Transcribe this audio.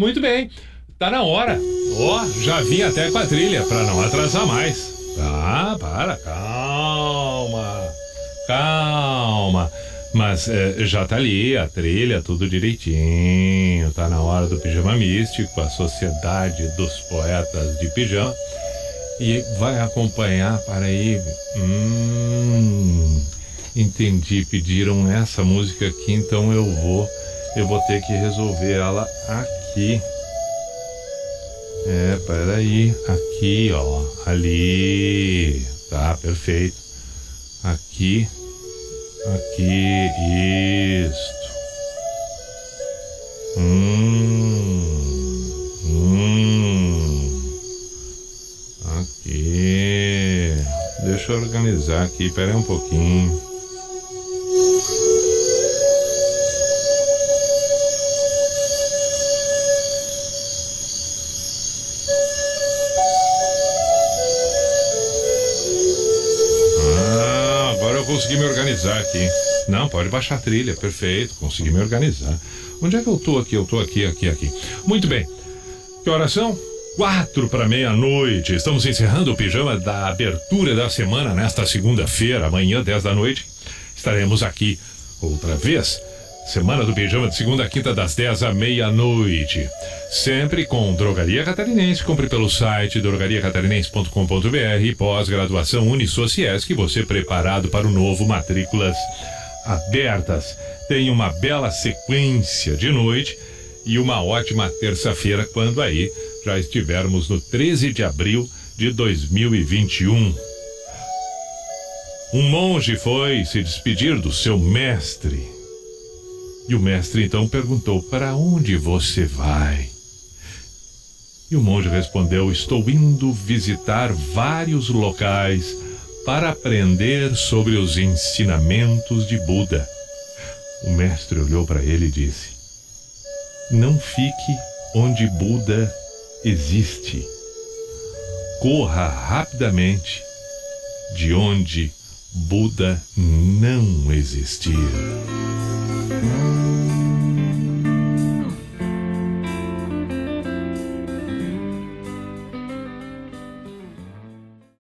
Muito bem. Tá na hora. Ó, já vim até com a trilha pra não atrasar mais. Ah, para, calma. Calma. Mas é, já tá ali a trilha, tudo direitinho. Tá na hora do pijama místico, a sociedade dos poetas de pijama. E vai acompanhar para aí. Hum, entendi. Pediram essa música aqui, então eu vou. Eu vou ter que resolver ela aqui. É, peraí. Aqui, ó. Ali. Tá, perfeito. Aqui. Aqui. Isto. Hum. Hum. Aqui. Deixa eu organizar aqui. Peraí um pouquinho. Consegui me organizar aqui. Não, pode baixar a trilha, perfeito, consegui me organizar. Onde é que eu tô aqui? Eu tô aqui, aqui, aqui. Muito bem. Que horas são? Quatro para meia-noite. Estamos encerrando o pijama da abertura da semana nesta segunda-feira, amanhã, 10 da noite. Estaremos aqui outra vez. Semana do Pijama de segunda a quinta, das 10 à meia-noite. Sempre com Drogaria Catarinense. Compre pelo site drogariacatarinense.com.br e pós-graduação Unisociesc. Você preparado para o novo Matrículas Abertas. Tem uma bela sequência de noite e uma ótima terça-feira, quando aí já estivermos no 13 de abril de 2021. Um monge foi se despedir do seu mestre. E o mestre então perguntou: Para onde você vai? E o monge respondeu: Estou indo visitar vários locais para aprender sobre os ensinamentos de Buda. O mestre olhou para ele e disse: Não fique onde Buda existe. Corra rapidamente de onde Buda não existir.